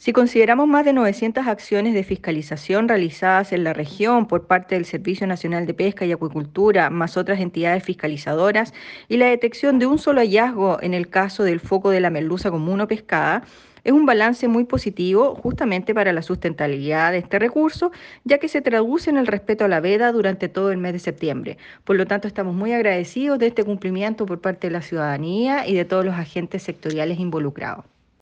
Si consideramos más de 900 acciones de fiscalización realizadas en la región por parte del Servicio Nacional de Pesca y Acuicultura, más otras entidades fiscalizadoras, y la detección de un solo hallazgo en el caso del foco de la merluza común o pescada, es un balance muy positivo justamente para la sustentabilidad de este recurso, ya que se traduce en el respeto a la veda durante todo el mes de septiembre. Por lo tanto, estamos muy agradecidos de este cumplimiento por parte de la ciudadanía y de todos los agentes sectoriales involucrados.